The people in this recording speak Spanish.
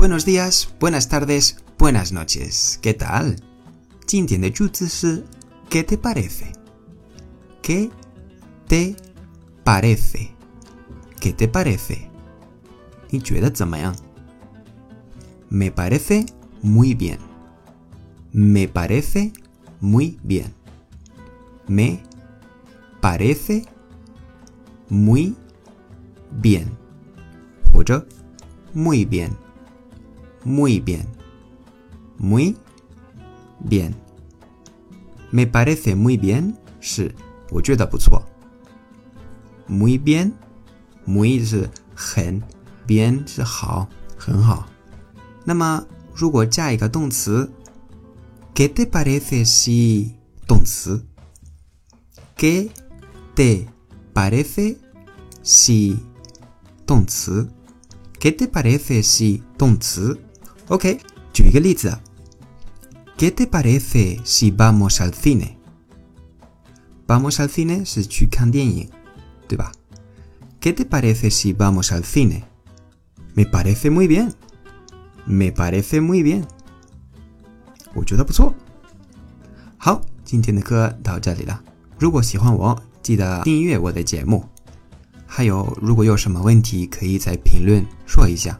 Buenos días, buenas tardes, buenas noches. ¿Qué tal? ¿Qué te parece? ¿Qué te parece? ¿Qué te parece? Me parece muy bien. Me parece muy bien. Me parece muy bien. muy bien. Muy bien. Muy bien. Me parece muy bien 是我觉得不错。Muy bien, muy 是很，bien 是好，很好。那么如果加一个动词，¿Qué te parece si 动词？¿Qué te parece si 动词？¿Qué te parece si 动词 ？OK，举一个例子。¿Qué te parece si vamos al cine? Vamos al cine 是去看电影，对吧？¿Qué te parece si vamos al cine? Me parece muy bien. Me parece muy bien. 我觉得不错。好，今天的课到这里了。如果喜欢我，记得订阅我的节目。还有，如果有什么问题，可以在评论说一下。